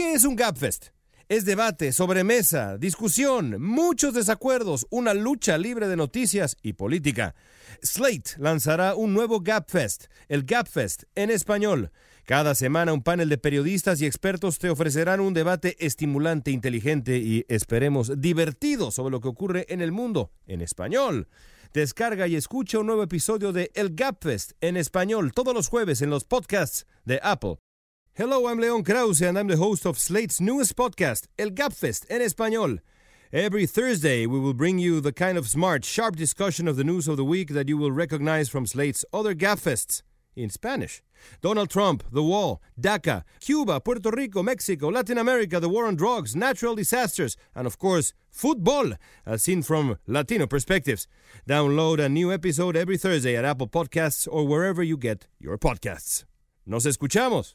¿Qué es un Gapfest? Es debate, sobremesa, discusión, muchos desacuerdos, una lucha libre de noticias y política. Slate lanzará un nuevo Gapfest, el Gapfest en español. Cada semana un panel de periodistas y expertos te ofrecerán un debate estimulante, inteligente y, esperemos, divertido sobre lo que ocurre en el mundo en español. Descarga y escucha un nuevo episodio de El Gapfest en español todos los jueves en los podcasts de Apple. Hello, I'm León Krauze and I'm the host of Slate's newest podcast, El Gabfest en español. Every Thursday, we will bring you the kind of smart, sharp discussion of the news of the week that you will recognize from Slate's other Gabfests in Spanish. Donald Trump, the wall, DACA, Cuba, Puerto Rico, Mexico, Latin America, the war on drugs, natural disasters, and of course, football, as seen from Latino perspectives. Download a new episode every Thursday at Apple Podcasts or wherever you get your podcasts. Nos escuchamos.